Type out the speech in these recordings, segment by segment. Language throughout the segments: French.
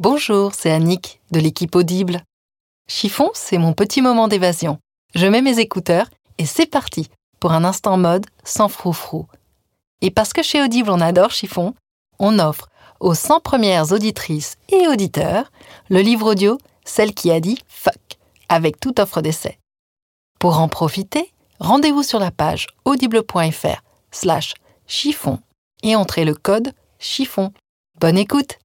Bonjour, c'est Annick de l'équipe Audible. Chiffon, c'est mon petit moment d'évasion. Je mets mes écouteurs et c'est parti pour un instant mode sans froufrou. Et parce que chez Audible on adore Chiffon, on offre aux 100 premières auditrices et auditeurs le livre audio Celle qui a dit fuck avec toute offre d'essai. Pour en profiter, rendez-vous sur la page audible.fr slash chiffon et entrez le code chiffon. Bonne écoute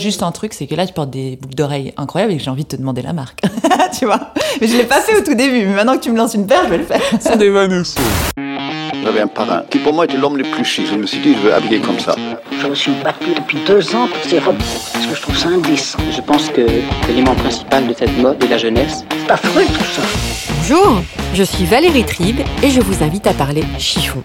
Juste un truc, c'est que là, tu portes des boucles d'oreilles incroyables et que j'ai envie de te demander la marque. tu vois? Mais je l'ai pas fait au tout début, mais maintenant que tu me lances une paire, je vais le faire. C'est des Vanessa. J'avais un parrain qui pour moi était l'homme le plus chic. Je me suis dit, je veux habiller comme ça. Je me suis battu depuis deux ans pour ces robes parce que je trouve ça indécent. Je pense que l'élément principal de cette mode est la jeunesse. C'est affreux tout ça. Bonjour, je suis Valérie Tribe et je vous invite à parler chiffon.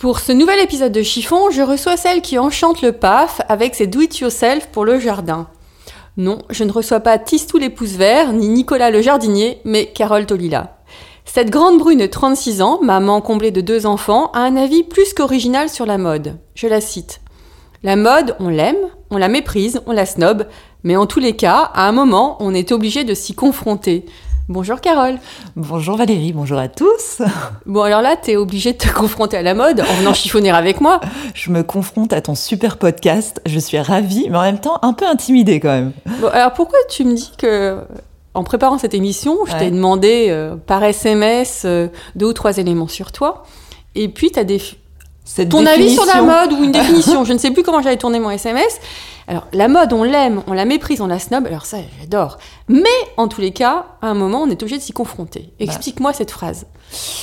Pour ce nouvel épisode de Chiffon, je reçois celle qui enchante le PAF avec ses do-it-yourself pour le jardin. Non, je ne reçois pas Tistou les pouces verts, ni Nicolas le jardinier, mais Carole Tolila. Cette grande brune de 36 ans, maman comblée de deux enfants, a un avis plus qu'original sur la mode. Je la cite. La mode, on l'aime, on la méprise, on la snob, mais en tous les cas, à un moment, on est obligé de s'y confronter. Bonjour Carole. Bonjour Valérie, bonjour à tous. Bon alors là, t'es obligée de te confronter à la mode en venant chiffonner avec moi. Je me confronte à ton super podcast. Je suis ravie, mais en même temps un peu intimidée quand même. Bon alors pourquoi tu me dis que en préparant cette émission, je t'ai demandé euh, par SMS euh, deux ou trois éléments sur toi, et puis t'as des Cette ton avis sur la mode ou une définition? je ne sais plus comment j'avais tourné mon SMS. Alors, la mode, on l'aime, on la méprise, on la snob. Alors ça, j'adore. Mais, en tous les cas, à un moment, on est obligé de s'y confronter. Explique-moi cette phrase.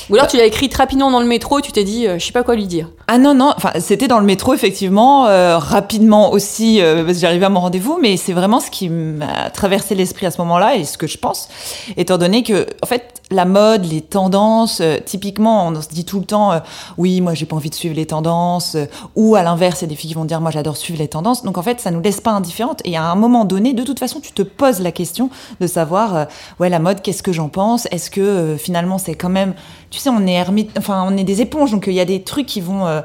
Ou alors, tu l'as écrite rapidement dans le métro et tu t'es dit, euh, je sais pas quoi lui dire. Ah non, non, enfin, c'était dans le métro, effectivement, euh, rapidement aussi, euh, parce que j'arrivais à mon rendez-vous, mais c'est vraiment ce qui m'a traversé l'esprit à ce moment-là et ce que je pense, étant donné que, en fait, la mode, les tendances, euh, typiquement, on se dit tout le temps, oui, moi, j'ai pas envie de suivre les tendances, ou à l'inverse, il y a des filles qui vont dire, moi, j'adore suivre les tendances. Donc, en fait, ça nous laisse pas indifférentes. Et à un moment donné, de toute façon, tu te poses la question de savoir, ouais, la mode, qu'est-ce que j'en pense? Est-ce que finalement, c'est quand même, tu sais, on est ermite, enfin, on est des éponges, donc euh, il y a des trucs qui vont euh,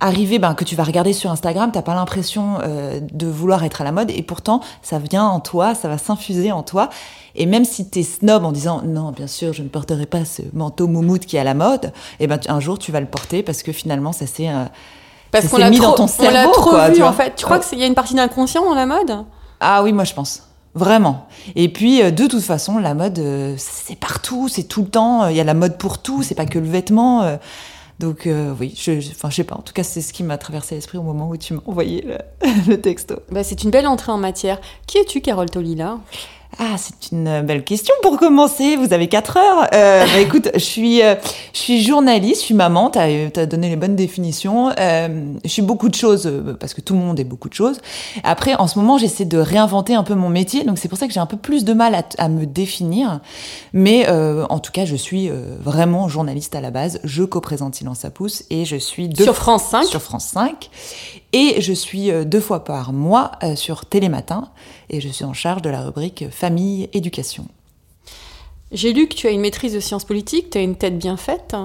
arriver, ben, que tu vas regarder sur Instagram, t'as pas l'impression euh, de vouloir être à la mode, et pourtant, ça vient en toi, ça va s'infuser en toi. Et même si t'es snob en disant non, bien sûr, je ne porterai pas ce manteau moumoute qui est à la mode, et ben tu- un jour tu vas le porter parce que finalement ça s'est euh, Parce qu'on l'a mis trop, dans ton on l'a cerveau, trop quoi, vu, en fait. Tu crois Ouais. qu'il y a une partie d'inconscient dans la mode? Ah oui, moi je pense. Vraiment. Et puis, euh, de toute façon, la mode, euh, c'est partout, c'est tout le temps. Il y a la mode pour tout, c'est pas que le vêtement. euh. donc, euh, oui, je, je- enfin, sais pas. En tout cas, c'est ce qui m'a traversé l'esprit au moment où tu m'as envoyé le, le texto. bah, C'est une belle entrée en matière. Qui es-tu, Carole Tolila? Ah, c'est une belle question pour commencer. Vous avez 4 heures. Euh, bah, écoute, je suis, euh, je suis journaliste, je suis maman. T'as as donné les bonnes définitions. Euh, je suis beaucoup de choses euh, parce que tout le monde est beaucoup de choses. Après, en ce moment, j'essaie de réinventer un peu mon métier, donc c'est pour ça que j'ai un peu plus de mal à, à me définir. Mais euh, en tout cas, je suis euh, vraiment journaliste à la base. Je co-présente Silence ça pousse et je suis deux Sur France 5 sur France 5. Et je suis euh, deux fois par mois euh, sur Télématin. Et je suis en charge de la rubrique Famille Éducation. J'ai lu que tu as une maîtrise de sciences politiques, tu as une tête bien faite.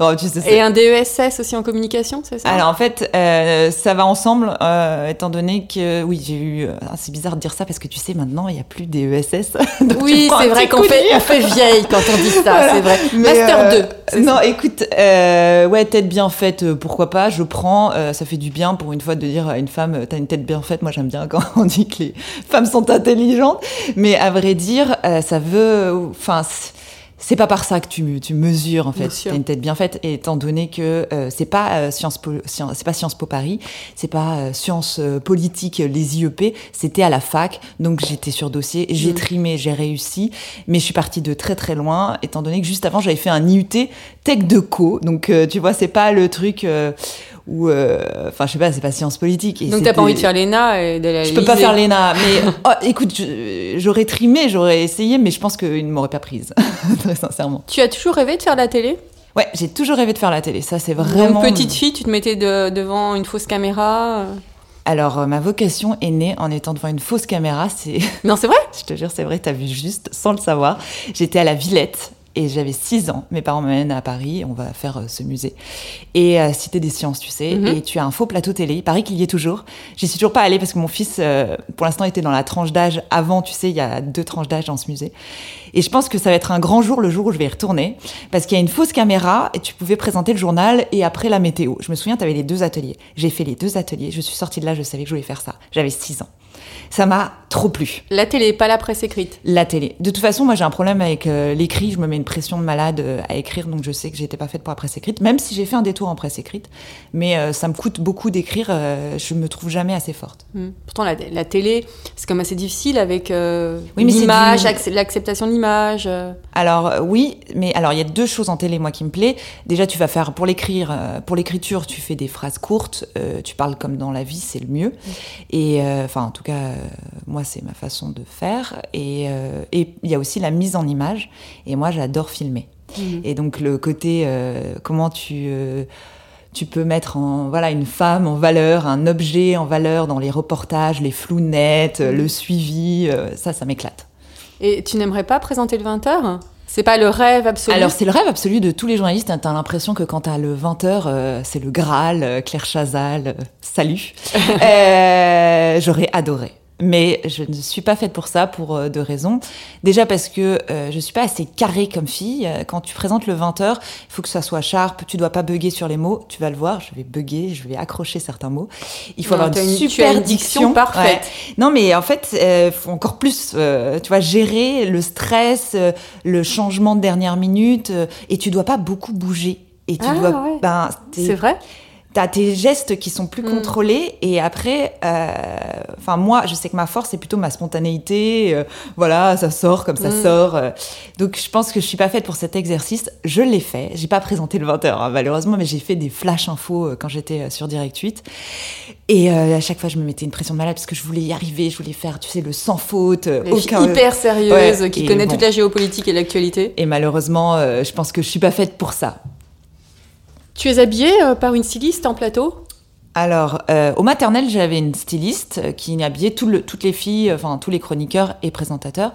Oh, tu sais, c'est- Et un DESS aussi en communication, c'est ça? Alors en fait, euh, ça va ensemble, euh, étant donné que oui, j'ai eu. euh, c'est bizarre de dire ça parce que tu sais maintenant il n'y a plus des ESS. Donc, Oui, c'est vrai qu'on fait, mire. on fait vieille quand on dit ça, Voilà. c'est vrai. Mais, Master euh, 2. c'est Non, ça. écoute, ouais, tête bien faite, pourquoi pas, je prends, ça fait du bien pour une fois de dire à une femme, t'as une tête bien faite, moi j'aime bien quand on dit que les femmes sont intelligentes, mais à vrai dire, ça veut, enfin, c'est- pas par ça que tu, tu mesures en fait. T'as une tête bien faite. Et étant donné que euh, c'est pas euh, Sciences Po Sciences- c'est pas Sciences Po Paris c'est pas euh, Sciences euh, Politiques euh, les IEP c'était à la fac. Donc j'étais sur dossier j'ai Mm. trimé j'ai réussi. Mais je suis partie de très très loin étant donné que juste avant j'avais fait un IUT Tech de Co. Donc euh, tu vois c'est pas le truc euh, ou euh, enfin je sais pas, c'est pas sciences politiques. Et Donc t'as pas envie de faire l'ENA et à Je peux pas faire l'ENA, mais oh, écoute, j'aurais trimé, j'aurais essayé, mais je pense qu'ils ne m'auraient pas prise, très sincèrement. Tu as toujours rêvé de faire la télé? Ouais, j'ai toujours rêvé de faire la télé, ça c'est vraiment. Donc petite fille, tu te mettais de- devant une fausse caméra. euh? Alors euh, ma vocation est née en étant devant une fausse caméra, c'est, Non, c'est vrai? Je te jure, c'est vrai, t'as vu juste sans le savoir. J'étais à la Villette. Et j'avais 6 ans. Mes parents m'amènent à Paris. On va faire euh, ce musée. Et euh, Cité des Sciences, tu sais. Mhm. Et tu as un faux plateau télé. Il paraît qu'il y est toujours. J'y suis toujours pas allée parce que mon fils, euh, pour l'instant, était dans la tranche d'âge avant. Tu sais, il y a deux tranches d'âge dans ce musée. Et je pense que ça va être un grand jour le jour où je vais y retourner. Parce qu'il y a une fausse caméra et tu pouvais présenter le journal et après la météo. Je me souviens, tu avais les deux ateliers. J'ai fait les deux ateliers. Je suis sortie de là, je savais que je voulais faire ça. J'avais 6 ans. Ça m'a trop plu. La télé, pas la presse écrite. La télé. De toute façon, moi j'ai un problème avec euh, l'écrit. Je me mets une pression de malade euh, à écrire, donc je sais que j'étais pas faite pour la presse écrite, même si j'ai fait un détour en presse écrite. Mais euh, ça me coûte beaucoup d'écrire. je me trouve jamais assez forte. Hmm. Pourtant, la, la télé, c'est comme assez difficile avec Oui, l'image, du- l'acceptation de l'image. Alors oui, mais alors il y a deux choses en télé moi qui me plaît. Déjà, tu vas faire pour l'écrire, pour l'écriture, tu fais des phrases courtes. tu parles comme dans la vie, c'est le mieux. Et euh, enfin, en tout cas, moi c'est ma façon de faire. Et euh, et il y a aussi la mise en image. Et moi, j'adore filmer. Et donc le côté euh, comment tu euh, tu peux mettre en voilà une femme en valeur, un objet en valeur dans les reportages, les flous nets, euh, le suivi, euh, ça, ça m'éclate. Et tu n'aimerais pas présenter le 20h C'est pas le rêve absolu? Alors c'est le rêve absolu de tous les journalistes. T'as l'impression que quand t'as le 20h, c'est le Graal, euh, Claire Chazal, euh, salut. Euh, J'aurais adoré. Mais je ne suis pas faite pour ça pour euh, deux raisons. Déjà parce que euh, je suis pas assez carrée comme fille. Euh, Quand tu présentes le 20h, il faut que ça soit sharp. Tu dois pas bugger sur les mots. Tu vas le voir, je vais bugger, je vais accrocher certains mots. Il faut Non, avoir une super diction parfaite. Ouais. Non, mais en fait, il faut encore plus, euh, tu vois, gérer le stress, euh, le changement de dernière minute, euh, et tu dois pas beaucoup bouger. Et tu Ah, dois, ouais. ben, C'est vrai? T'as tes gestes qui sont plus Mm. contrôlés et après, euh, enfin moi, je sais que ma force c'est plutôt ma spontanéité. euh, voilà, ça sort comme ça Mm. sort. euh. donc je pense que je suis pas faite pour cet exercice. Je l'ai fait. J'ai pas présenté le 20h hein, malheureusement, mais j'ai fait des flash infos euh, quand j'étais sur Direct 8. Et euh, à chaque fois, je me mettais une pression de malade parce que je voulais y arriver. Je voulais faire, tu sais, le sans faute. aucun- hyper sérieuses Ouais, qui bon. toute la géopolitique et l'actualité. Et malheureusement, euh, je pense que je suis pas faite pour ça. Tu es habillée euh, par une styliste en plateau? Alors, euh, au maternel, j'avais une styliste euh, qui habillait tout le- toutes les filles, enfin tous les chroniqueurs et présentateurs.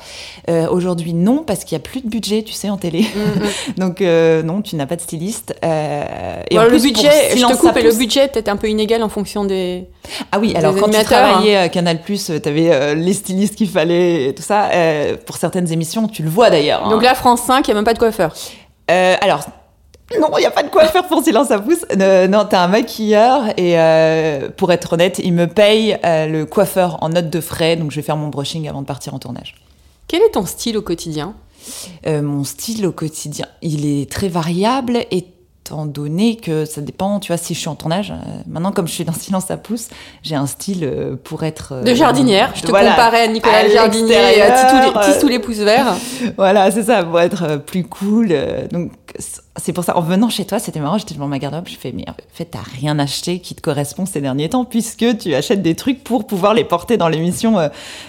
Euh, Aujourd'hui, non, parce qu'il y a plus de budget, tu sais, en télé. Donc, euh, non, tu n'as pas de styliste. Et Bon, en le plus, budget, je te coupe, et le budget est peut-être un peu inégal en fonction des. Ah oui, alors des quand tu animateurs, travaillais à Canal+, tu avais les stylistes qu'il fallait et tout ça. Pour certaines émissions, tu le vois d'ailleurs. hein. Donc là, France 5, il n'y a même pas de coiffeur. Alors, non, il n'y a pas de quoi faire pour Silence à pouce. Euh, non, t'as un maquilleur et euh, pour être honnête, il me paye euh, le coiffeur en note de frais, donc je vais faire mon brushing avant de partir en tournage. Quel est ton style au quotidien? Euh, mon style au quotidien, il est très variable étant donné que ça dépend, tu vois, si je suis en tournage. maintenant, comme je suis dans Silence à pouce, j'ai un style pour être... De jardinière. Je te voilà, comparais à Nicolas à le jardinier et à Tisse tous les, les pouces verts. Voilà, c'est ça, pour être plus cool. donc, c'est pour ça, en venant chez toi, c'était marrant, j'étais devant ma garde-robe, je fais, mais en fait, t'as rien acheté qui te correspond ces derniers temps, puisque tu achètes des trucs pour pouvoir les porter dans l'émission euh,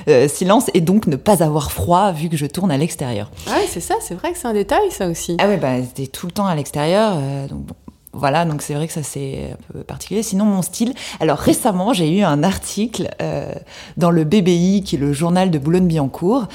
euh, Silence et donc ne pas avoir froid vu que je tourne à l'extérieur. Ouais, c'est ça, c'est vrai que c'est un détail, ça aussi. Ah ouais, bah, c'était tout le temps à l'extérieur, euh, donc bon. Voilà, donc c'est vrai que ça c'est un peu particulier. Sinon, mon style. Alors récemment, j'ai eu un article euh, dans le BBI, qui est le journal de Boulogne-Billancourt,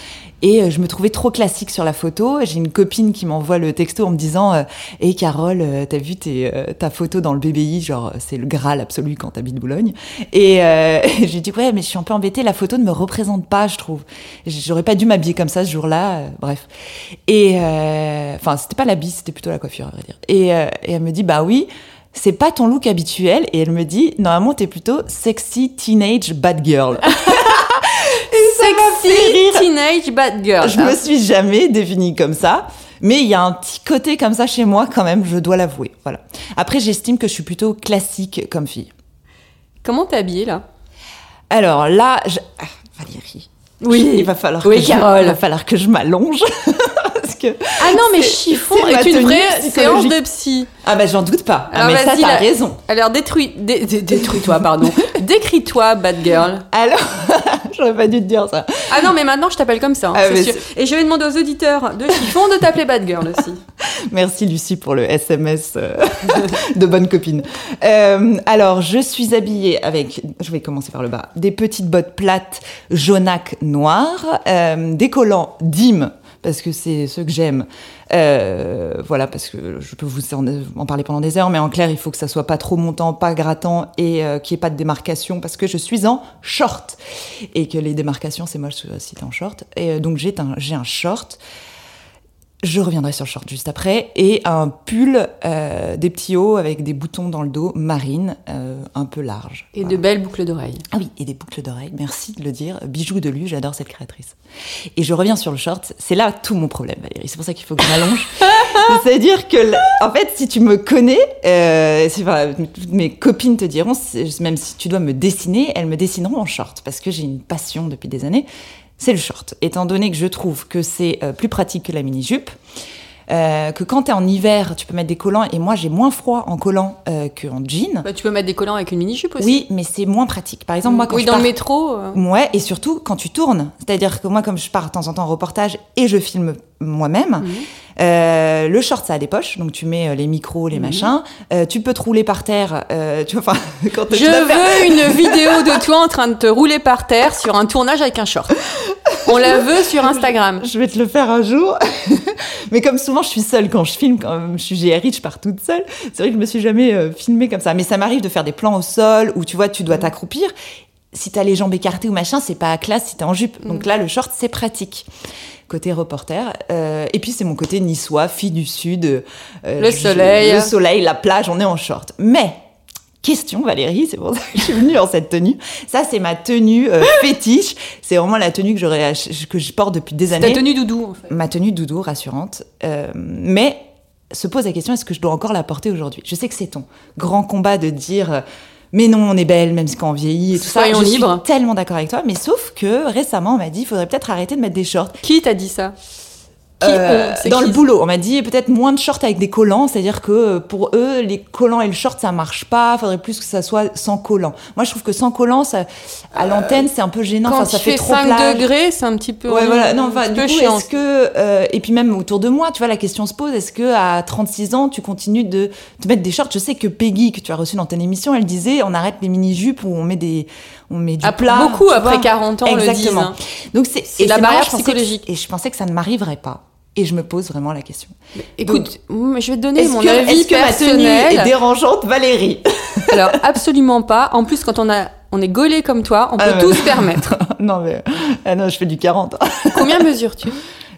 et euh, je me trouvais trop classique sur la photo. J'ai une copine qui m'envoie le texto en me disant euh, Hey Carole, euh, t'as vu tes, euh, ta photo dans le BBI Genre, c'est le Graal absolu quand t'habites Boulogne. Et euh, j'ai dit Ouais, mais je suis un peu embêtée, la photo ne me représente pas, je trouve. J'aurais pas dû m'habiller comme ça ce jour-là. euh, bref. Et euh, enfin, c'était pas l'habit, c'était plutôt la coiffure, à vrai dire. Et, euh, et elle me dit Bah oui. C'est pas ton look habituel et elle me dit normalement t'es plutôt sexy teenage bad girl. Sexy teenage bad girl. Je me suis jamais définie comme ça, mais il y a un petit côté comme ça chez moi quand même, je dois l'avouer. Voilà. Après, j'estime que je suis plutôt classique comme fille. Comment t'es habillée là? Alors là, je... ah, Valérie. Oui. Il va falloir Oui, que je- il va falloir que je m'allonge. Que. Ah non, mais chiffon c'est ma est une vraie séance de psy. Ah bah j'en doute pas. Ah, mais ça, t'as là. raison. Alors détruis, dé- dé- détruis-toi, pardon. Décris-toi, bad girl. Alors, j'aurais pas dû te dire ça. Ah non, mais maintenant je t'appelle comme ça, hein, Ah, c'est mais sûr. Et je vais demander aux auditeurs de chiffon de t'appeler bad girl aussi. Merci Lucie pour le SMS euh, de bonne copine. Euh, alors, je suis habillée avec, je vais commencer par le bas, des petites bottes plates jaunac noires, euh, des collants Dim parce que c'est ceux que j'aime. Euh, voilà, parce que je peux vous en, parler pendant des heures, mais en clair, il faut que ça soit pas trop montant, pas grattant et euh, qu'il n'y ait pas de démarcation parce que je suis en short et que les démarcations, c'est moche si t'es en short. Et euh, donc j'ai un short. Je reviendrai sur le short juste après. Et un pull, euh, des petits hauts avec des boutons dans le dos, marine, euh, un peu large. Et Voilà. de belles boucles d'oreilles. Ah oui, et des boucles d'oreilles, merci de le dire. Bijou de lui, j'adore cette créatrice. Et je reviens sur le short, c'est là tout mon problème, Valérie. C'est pour ça qu'il faut que je m'allonge. C'est-à-dire que, en fait, si tu me connais, euh, pas- toutes mes copines te diront, même si tu dois me dessiner, elles me dessineront en short, parce que j'ai une passion depuis des années. C'est le short, étant donné que je trouve que c'est euh, plus pratique que la mini-jupe. Euh, que quand t'es en hiver, tu peux mettre des collants, et moi j'ai moins froid en collant euh, qu'en jean. Bah, tu peux mettre des collants avec une mini-jupe aussi. Oui, mais c'est moins pratique. Par exemple, moi quand oui, je dans pars... le métro. euh, Ouais, et surtout quand tu tournes. C'est-à-dire que moi, comme je pars de temps en temps en reportage et je filme moi-même, Mhm. euh, le short, ça a des poches. Donc tu mets euh, les micros, Mhm. les machins. Euh, tu peux te rouler par terre. euh, tu vois, quand Je tu faire- veux une vidéo de toi en train de te rouler par terre sur un tournage avec un short. On la veut sur Instagram. Je vais te le faire un jour. Mais comme souvent, je suis seule quand je filme, quand je suis GRI, je pars toute seule. C'est vrai que je me suis jamais euh, filmée comme ça. Mais ça m'arrive de faire des plans au sol où tu vois, tu dois t'accroupir. Si t'as les jambes écartées ou machin, c'est pas à classe si t'es en jupe. Donc là, le short, c'est pratique. Côté reporter. Euh, et puis, c'est mon côté niçois, fille du Sud. euh, Le je- soleil. Le soleil, la plage, on est en short. Mais, question Valérie, c'est pour ça que je suis venue en cette tenue. Ça, c'est ma tenue euh, fétiche. C'est vraiment la tenue que, j'aurais que je porte depuis des Ta années tenue doudou, en fait. ma tenue doudou rassurante. Euh, mais se pose la question est-ce que je dois encore la porter aujourd'hui? Je sais que c'est ton grand combat de dire euh, mais non, on est belle même quand on vieillit et tout Soyons ça. Je suis tellement d'accord avec toi, mais sauf que récemment on m'a dit il faudrait peut-être arrêter de mettre des shorts. Qui t'a dit ça? Qui Euh, dans qui le boulot, on m'a dit peut-être moins de shorts avec des collants, c'est-à-dire que euh, pour eux, les collants et le short, ça marche pas. Faudrait plus que ça soit sans collant. Moi, je trouve que sans collant, ça, à l'antenne, c'est un peu gênant. Quand Enfin, ça fait, trop 5 plage. degrés, c'est un petit peu. Ouais, voilà. Non, enfin, du coup, est-ce que euh, et puis même autour de moi, tu vois, la question se pose est-ce que à 36 ans, tu continues de te mettre des shorts? Je sais que Peggy, que tu as reçu dans ton émission, elle disait on arrête les mini jupes ou on met des, on met du Après- plat. beaucoup après vois. 40 ans le disent. Exactement. hein. Donc c'est la barrière pensais que- psychologique. et je pensais que ça ne m'arriverait pas. Et je me pose vraiment la question. Écoute, je vais te donner mon que, avis est-ce que ma tenue personnel. est dérangeante, Valérie? Alors, absolument pas. En plus, quand on, a, on est gaulé comme toi, on peut Ah tout se permettre. Non mais ah non, je fais du 40. Combien mesures-tu?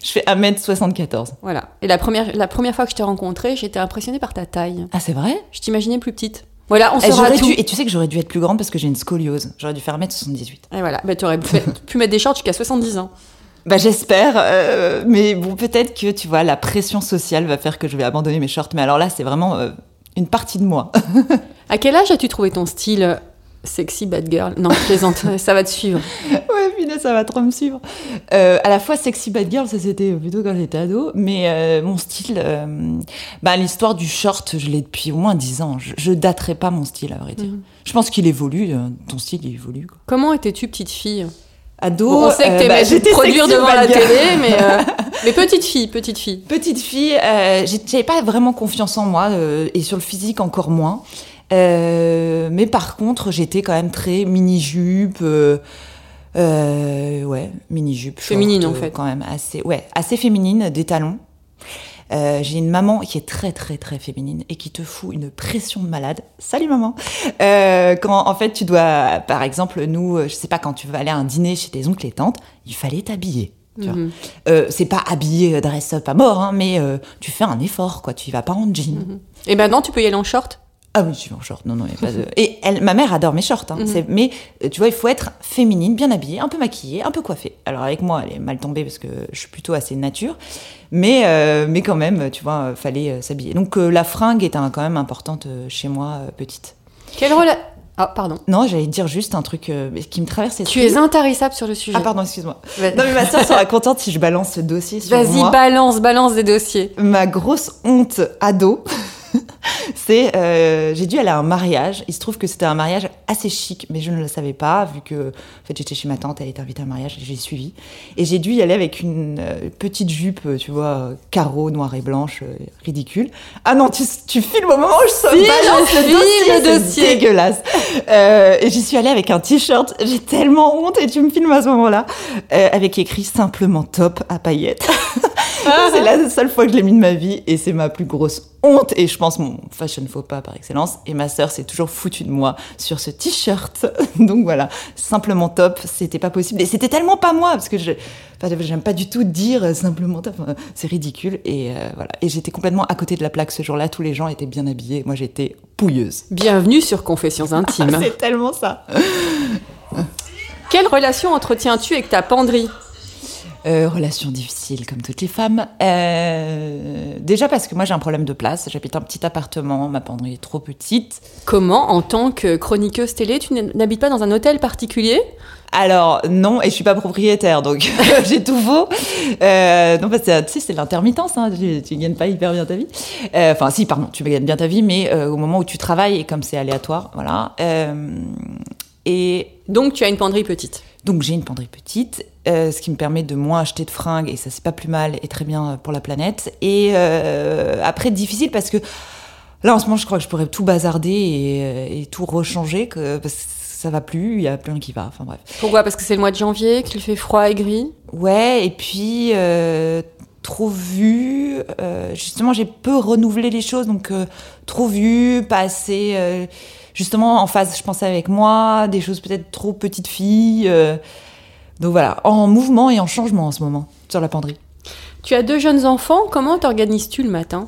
Je fais 1m74. Voilà. Et la première, la première fois que je t'ai rencontrée, j'étais impressionnée par ta taille. Ah c'est vrai? Je t'imaginais plus petite. Voilà, on Eh, saura tout. dû, et tu sais que j'aurais dû être plus grande parce que j'ai une scoliose. J'aurais dû faire 1m78. Et voilà, bah, tu aurais pu, pu mettre des shorts jusqu'à 70 ans. Bah j'espère, euh, mais bon peut-être que tu vois la pression sociale va faire que je vais abandonner mes shorts. Mais alors là c'est vraiment euh, une partie de moi. À quel âge as-tu trouvé ton style euh, sexy bad girl? Non, je plaisante, ça va te suivre. ouais punaise ça va trop me suivre. Euh, à la fois sexy bad girl ça c'était plutôt quand j'étais ado, mais mon style, bah l'histoire du short je l'ai depuis au moins 10 ans. Je, je daterai pas mon style à vrai dire. Mhm. Je pense qu'il évolue, ton style il évolue. Quoi. Comment étais-tu petite fille? Ado, Bon, On sait que euh, bah, produire devant la télé, mais, euh, mais petite fille, petite fille. Petite fille, euh, j'avais pas vraiment confiance en moi euh, et sur le physique encore moins. Euh, mais par contre, j'étais quand même très mini-jupe. euh, euh, ouais, mini-jupe. Féminine, en fait. Quand même, assez, ouais, assez féminine, des talons. Euh, j'ai une maman qui est très très très féminine et qui te fout une pression de malade. Salut maman. Euh, quand en fait tu dois, par exemple, nous, euh, je sais pas, quand tu vas aller à un dîner chez tes oncles et tantes, il fallait t'habiller. Mhm. Euh, c'est pas habillé euh, dress-up à mort, hein, mais euh, tu fais un effort, quoi. Tu y vas pas en jean. Mhm. Et maintenant, tu peux y aller en short Ah oui, je suis en short. Non, non, y a pas de. Et elle, ma mère adore mes shorts. Hein. Mhm. Mais euh, tu vois, il faut être féminine, bien habillée, un peu maquillée, un peu coiffée. Alors avec moi, elle est mal tombée parce que je suis plutôt assez nature, mais euh, mais quand même, tu vois, euh, fallait s'habiller. Donc euh, la fringue est un- quand même importante chez moi, petite. Quelle rela- Ah, pardon. Non, j'allais dire juste un truc euh, qui me traverse Tu es intarissable sur le sujet. Ah pardon, excuse-moi. Non mais ma soeur sera contente si je balance ce dossier sur Vas-y, balance, balance des dossiers. Ma grosse honte ado, c'est euh, j'ai dû aller à un mariage. Il se trouve que c'était un mariage assez chic, mais je ne le savais pas vu que en fait j'étais chez ma tante, elle était invitée à un mariage j'ai suivi. Et j'ai dû y aller avec une euh, petite jupe, euh, tu vois, carreau noir et blanche, euh, ridicule. Ah non, tu, tu filmes au moment où je Si, balance je le filme dossier, le c'est dossier. dégueulasse. Et j'y suis allée avec un t-shirt. J'ai tellement honte et tu me filmes à ce moment-là avec écrit simplement top à paillettes. c'est la seule fois que je l'ai mis de ma vie et c'est ma plus grosse honte et je pense mon fashion faux pas par excellence. Et ma sœur s'est toujours foutue de moi sur ce t-shirt. Donc voilà, simplement top, c'était pas possible. Et c'était tellement pas moi parce que je, enfin, j'aime pas du tout dire simplement top. C'est ridicule et euh, voilà. Et j'étais complètement à côté de la plaque ce jour-là. Tous les gens étaient bien habillés. Moi j'étais pouilleuse. Bienvenue sur Confessions intimes. C'est tellement ça. Quelle relation entretiens-tu avec ta penderie? Euh, relation difficile comme toutes les femmes. Euh, déjà parce que moi j'ai un problème de place. J'habite un petit appartement, ma penderie est trop petite. Comment, en tant que chroniqueuse télé, tu n'habites pas dans un hôtel particulier? Alors non, et je suis pas propriétaire, donc j'ai tout faux. Euh, non, parce que tu sais, c'est l'intermittence, hein, tu, tu gagnes pas hyper bien ta vie. Euh, Enfin, si, pardon, tu gagnes bien ta vie, mais euh, au moment où tu travailles, et comme c'est aléatoire, voilà. Et Donc tu as une penderie petite? donc j'ai une penderie petite, euh, ce qui me permet de moins acheter de fringues, et ça c'est pas plus mal et très bien pour la planète. Et euh, après, difficile parce que là en ce moment, je crois que je pourrais tout bazarder et, euh, et tout rechanger, que, parce que ça va plus, il y a plus rien qui va, enfin bref. Pourquoi? Parce que c'est le mois de janvier, qu'il fait froid et gris? Ouais, et puis euh, trop vu. euh, justement, j'ai peu renouvelé les choses, donc euh, trop vu, pas assez. euh, justement, en phase, je pensais avec moi, des choses peut-être trop petite fille. Donc voilà, en mouvement et en changement en ce moment sur la penderie. Tu as deux jeunes enfants, comment t'organises-tu le matin?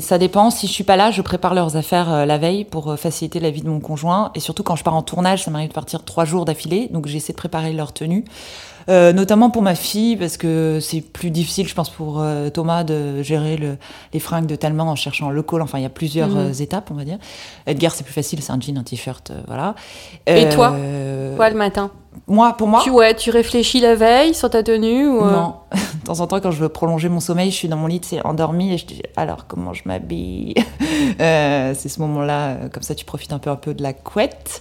Ça dépend. Si je suis pas là, je prépare leurs affaires euh, la veille pour euh, faciliter la vie de mon conjoint. Et surtout quand je pars en tournage, ça m'arrive de partir trois jours d'affilée, donc j'essaie de préparer leur tenue. Euh, notamment pour ma fille, parce que c'est plus difficile, je pense, pour Thomas de gérer le, les fringues de Talman en cherchant le col. Enfin, il y a plusieurs Mhm. étapes, on va dire. Edgar, c'est plus facile, c'est un jean, un t-shirt, voilà. Et toi? Quoi le matin? Moi, pour moi tu, ouais, tu réfléchis la veille sur ta tenue ou, euh, non. De temps en temps, quand je veux prolonger mon sommeil, je suis dans mon lit, c'est endormi et je dis alors comment je m'habille. Euh, c'est ce moment-là, euh, comme ça, tu profites un peu un peu de la couette.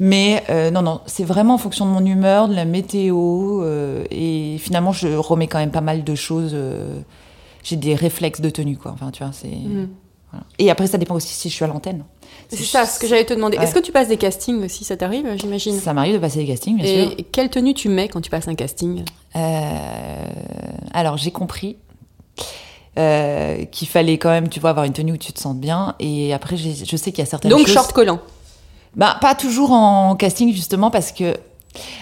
Mais euh, non, non, c'est vraiment en fonction de mon humeur, de la météo et finalement, je remets quand même pas mal de choses. j'ai des réflexes de tenue, quoi. Enfin, tu vois, c'est. Mhm. Voilà. Et après, ça dépend aussi si je suis à l'antenne. C'est Si ça, je- ce que j'allais te demander. Ouais. Est-ce que tu passes des castings aussi Ça t'arrive, j'imagine? Ça m'arrive de passer des castings, bien sûr. Et quelle tenue tu mets quand tu passes un casting? Euh, alors j'ai compris euh, qu'il fallait quand même, tu vois, avoir une tenue où tu te sens bien. Et après, je sais qu'il y a certaines Donc choses. short collant. Bah, pas toujours en casting justement parce que.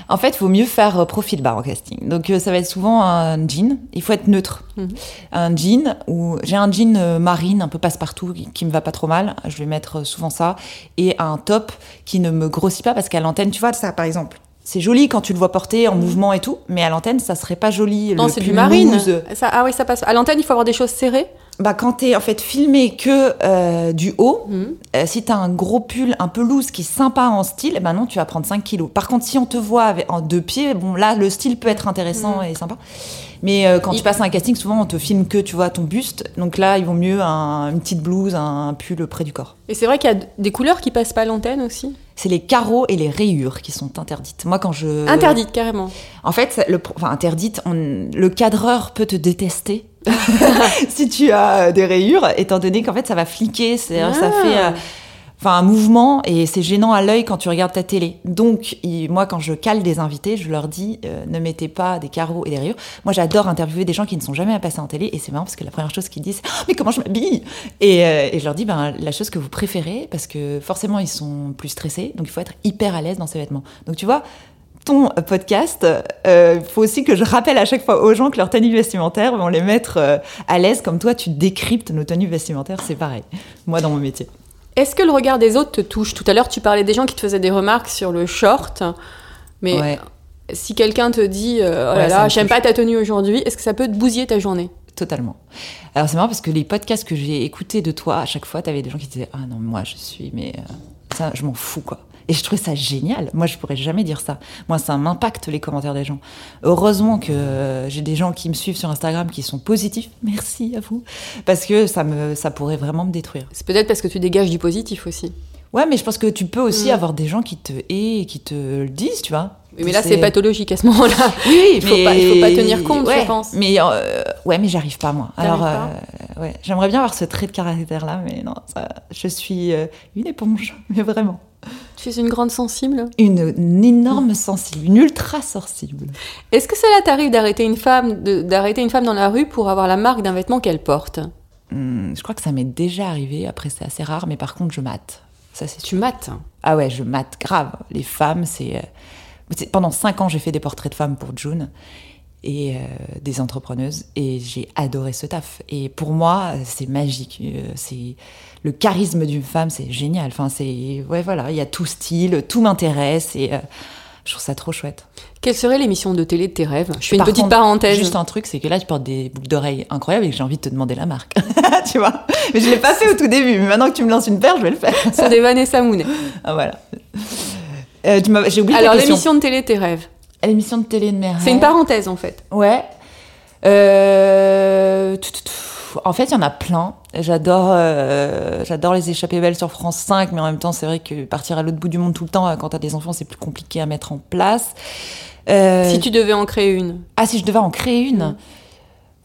En fait, il vaut mieux faire euh, profil bas en casting. Donc, euh, ça va être souvent un jean. Il faut être neutre. Mhm. Un jean où j'ai un jean euh, marine, un peu passe-partout, qui, me va pas trop mal. Je vais mettre souvent ça. Et un top qui ne me grossit pas parce qu'à l'antenne, tu vois, ça par exemple. C'est joli quand tu le vois porter en mouvement et tout, mais à l'antenne, ça serait pas joli. Mhm. Non, c'est du marine. Ça, ah oui, ça passe. À l'antenne, il faut avoir des choses serrées. Bah, quand t'es en fait filmé que euh, du haut, Mhm. euh, si t'as un gros pull un peu loose qui est sympa en style, eh ben non, tu vas prendre 5 kilos. Par contre, si on te voit avec- en deux pieds, bon là, le style peut être intéressant et sympa. Mais euh, quand Il- tu passes un casting, souvent on te filme que, tu vois, ton buste. Donc là, il vaut mieux un- une petite blouse, un pull près du corps. Et c'est vrai qu'il y a des couleurs qui passent pas à l'antenne aussi? C'est les carreaux et les rayures qui sont interdites. Moi, quand je... Interdites, carrément. En fait, le, enfin, interdite, on- le cadreur peut te détester si tu as des rayures, étant donné qu'en fait, ça va fliquer, ça Ah. fait euh, enfin, un mouvement et c'est gênant à l'œil quand tu regardes ta télé. Donc, moi, quand je cale des invités, je leur dis euh, ne mettez pas des carreaux et des rayures. Moi, j'adore interviewer des gens qui ne sont jamais passés en télé et c'est marrant parce que la première chose qu'ils disent, Oh, mais comment je m'habille? Et, euh, et je leur dis ben, la chose que vous préférez parce que forcément, ils sont plus stressés, donc il faut être hyper à l'aise dans ses vêtements. Donc, tu vois, ton podcast, il faut aussi que je rappelle à chaque fois aux gens que leurs tenues vestimentaires vont les mettre euh, à l'aise, comme toi tu décryptes nos tenues vestimentaires, c'est pareil, moi dans mon métier. Est-ce que le regard des autres te touche? Tout à l'heure, tu parlais des gens qui te faisaient des remarques sur le short. Mais Ouais, si quelqu'un te dit euh, Oh là Ouais, là, me j'aime pas ta tenue aujourd'hui, est-ce que ça peut te bousiller ta journée? Totalement. Alors c'est marrant parce que les podcasts que j'ai écoutés de toi, à chaque fois, tu avais des gens qui disaient Ah non, moi je suis mais euh, ça, je m'en fous, quoi. Et je trouvais ça génial. Moi, je pourrais jamais dire ça. Moi, ça m'impacte les commentaires des gens. Heureusement que euh, j'ai des gens qui me suivent sur Instagram qui sont positifs. Merci à vous. Parce que ça, me, ça pourrait vraiment me détruire. C'est peut-être parce que tu dégages du positif aussi. Ouais, mais je pense que tu peux aussi Mm. avoir des gens qui te haient et qui te le disent, tu vois. Mais là, c'est pathologique à ce moment-là. Oui, Il faut pas- il faut pas tenir compte, ouais, je pense. Mais euh, ouais, mais j'arrive pas moi. Alors, pas euh, ouais, j'aimerais bien avoir ce trait de caractère là, mais non, ça, je suis euh, une éponge, mais vraiment Tu es une grande sensible. une, une énorme sensible, une ultra sensible. Est-ce que cela t'arrive d'arrêter une femme, d'arrêter une femme dans la rue pour avoir la marque d'un vêtement qu'elle porte? Hum, je crois que ça m'est déjà arrivé. Après, c'est assez rare, mais par contre, je mate. Ça, c'est. Tu mates. Ah ouais, je mate grave. Les femmes, c'est. euh, c'est- Pendant cinq ans, j'ai fait des portraits de femmes pour June et euh, des entrepreneuses et j'ai adoré ce taf. Et pour moi, c'est magique. Euh, C'est le charisme d'une femme, c'est génial. Enfin, c'est ouais, voilà, il y a tout style, tout m'intéresse et euh, je trouve ça trop chouette. Quelle serait l'émission de télé de tes rêves? Je fais une petite contre, parenthèse. Juste un truc, c'est que là, tu portes des boucles d'oreilles incroyables et que j'ai envie de te demander la marque. tu vois? Mais je l'ai pas fait au tout début. Mais maintenant que tu me lances une paire, je vais le faire. Ce sont des Vanessa Mounet. Ah, voilà. Euh, j'ai oublié Alors, l'émission de télé de tes rêves. L'émission de télé de mes C'est une parenthèse en fait. Ouais. Euh. En fait, il y en a plein. J'adore, euh, j'adore les échappées belles sur France 5, mais en même temps, c'est vrai que partir à l'autre bout du monde tout le temps, euh, quand t'as des enfants, c'est plus compliqué à mettre en place. Euh, Si tu devais en créer une. Ah, si je devais en créer une